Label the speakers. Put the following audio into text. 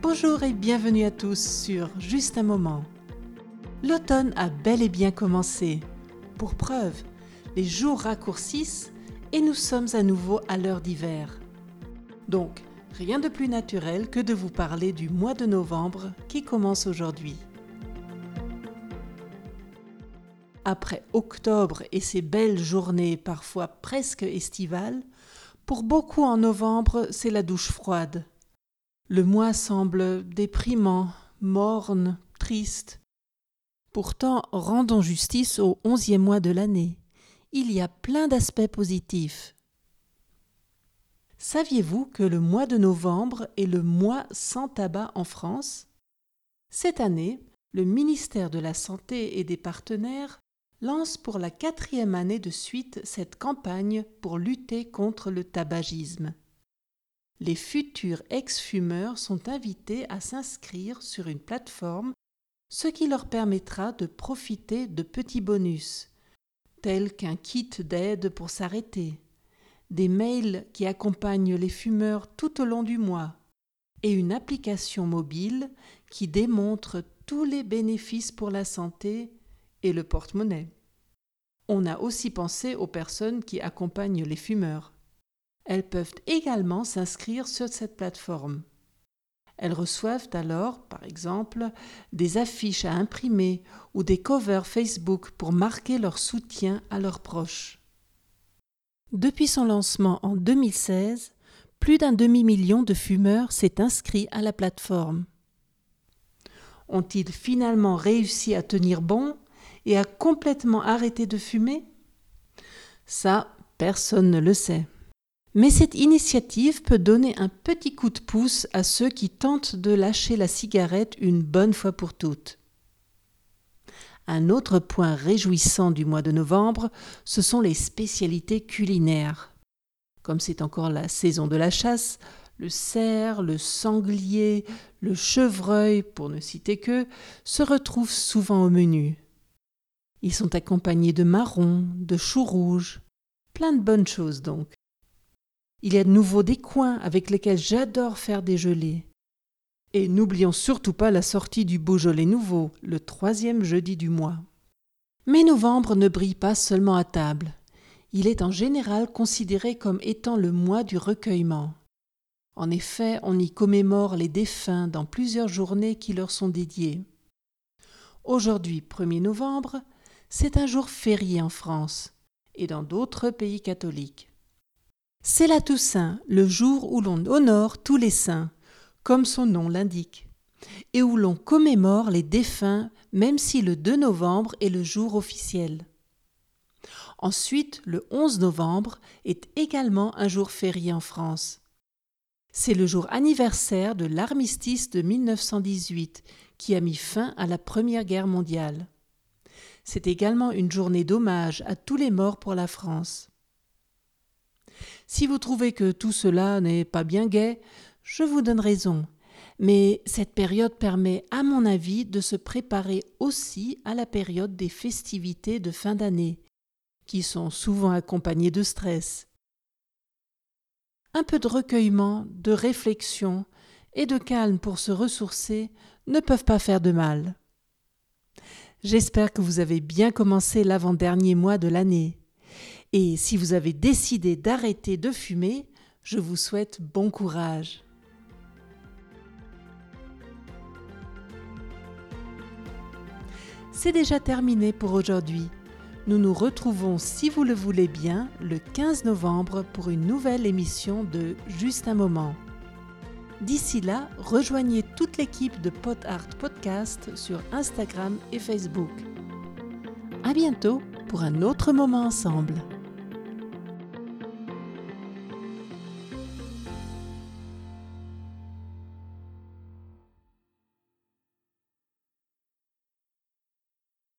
Speaker 1: Bonjour et bienvenue à tous sur Juste un moment. L'automne a bel et bien commencé. Pour preuve, les jours raccourcissent et nous sommes à nouveau à l'heure d'hiver. Donc, rien de plus naturel que de vous parler du mois de novembre qui commence aujourd'hui. Après octobre et ses belles journées parfois presque estivales, pour beaucoup en novembre c'est la douche froide. Le mois semble déprimant, morne, triste. Pourtant, rendons justice au onzième mois de l'année. Il y a plein d'aspects positifs. Saviez-vous que le mois de novembre est le mois sans tabac en France? Cette année, le ministère de la Santé et des partenaires lance pour la quatrième année de suite cette campagne pour lutter contre le tabagisme. Les futurs ex-fumeurs sont invités à s'inscrire sur une plateforme, ce qui leur permettra de profiter de petits bonus, tels qu'un kit d'aide pour s'arrêter, des mails qui accompagnent les fumeurs tout au long du mois, et une application mobile qui démontre tous les bénéfices pour la santé et le porte-monnaie. On a aussi pensé aux personnes qui accompagnent les fumeurs. Elles peuvent également s'inscrire sur cette plateforme. Elles reçoivent alors, par exemple, des affiches à imprimer ou des covers Facebook pour marquer leur soutien à leurs proches. Depuis son lancement en 2016, plus d'un demi-million de fumeurs s'est inscrit à la plateforme. Ont-ils finalement réussi à tenir bon? Et à complètement arrêter de fumer Ça, personne ne le sait. Mais cette initiative peut donner un petit coup de pouce à ceux qui tentent de lâcher la cigarette une bonne fois pour toutes. Un autre point réjouissant du mois de novembre, ce sont les spécialités culinaires. Comme c'est encore la saison de la chasse, le cerf, le sanglier, le chevreuil, pour ne citer que, se retrouvent souvent au menu. Ils sont accompagnés de marrons, de choux rouges, plein de bonnes choses donc. Il y a de nouveau des coins avec lesquels j'adore faire des gelées. Et n'oublions surtout pas la sortie du Beaujolais nouveau, le troisième jeudi du mois. Mais novembre ne brille pas seulement à table. Il est en général considéré comme étant le mois du recueillement. En effet, on y commémore les défunts dans plusieurs journées qui leur sont dédiées. Aujourd'hui, 1er novembre, c'est un jour férié en France et dans d'autres pays catholiques. C'est la Toussaint, le jour où l'on honore tous les saints, comme son nom l'indique, et où l'on commémore les défunts même si le 2 novembre est le jour officiel. Ensuite, le 11 novembre est également un jour férié en France. C'est le jour anniversaire de l'armistice de 1918 qui a mis fin à la Première Guerre mondiale. C'est également une journée d'hommage à tous les morts pour la France. Si vous trouvez que tout cela n'est pas bien gai, je vous donne raison. Mais cette période permet, à mon avis, de se préparer aussi à la période des festivités de fin d'année, qui sont souvent accompagnées de stress. Un peu de recueillement, de réflexion et de calme pour se ressourcer ne peuvent pas faire de mal. J'espère que vous avez bien commencé l'avant-dernier mois de l'année. Et si vous avez décidé d'arrêter de fumer, je vous souhaite bon courage. C'est déjà terminé pour aujourd'hui. Nous nous retrouvons, si vous le voulez bien, le 15 novembre pour une nouvelle émission de Juste un moment. D'ici là, rejoignez toute l'équipe de Pot Art Podcast sur Instagram et Facebook. À bientôt pour un autre moment ensemble.